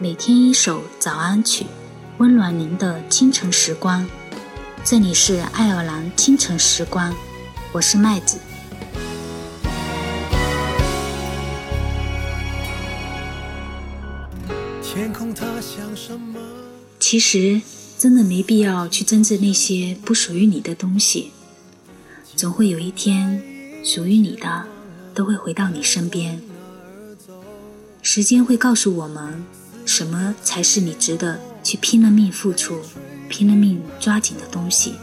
每天一首早安曲，温暖您的清晨时光。这里是爱尔兰清晨时光，我是麦子。天空它像什么？其实真的没必要去争执那些不属于你的东西，总会有一天，属于你的都会回到你身边。时间会告诉我们，什么才是你值得去拼了命付出、拼了命抓紧的东西。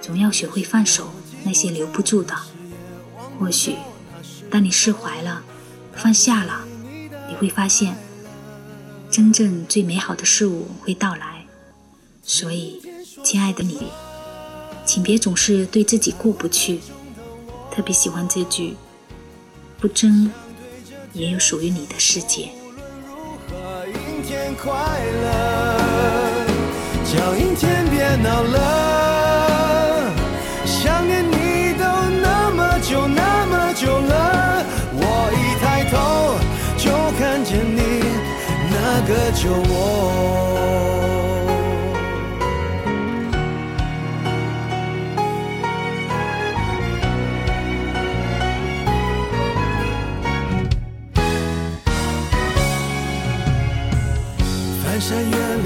总要学会放手那些留不住的。或许，当你释怀了、放下了，你会发现，真正最美好的事物会到来。所以，亲爱的你，请别总是对自己过不去。特别喜欢这句：“不争。”也有属于你的世界。阴天快乐叫阴天别闹了，想念你都那么久那么久了，我一抬头就看见你那个酒窝。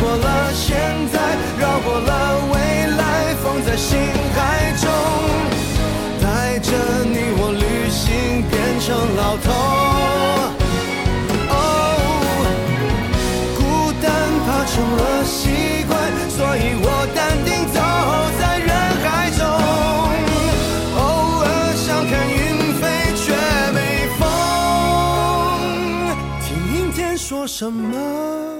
过了现在，绕过了未来，放在心海中，带着你我旅行，变成老头。哦，孤单怕成了习惯，所以我淡定走在人海中。偶尔想看云飞，却没风。听阴天说什么？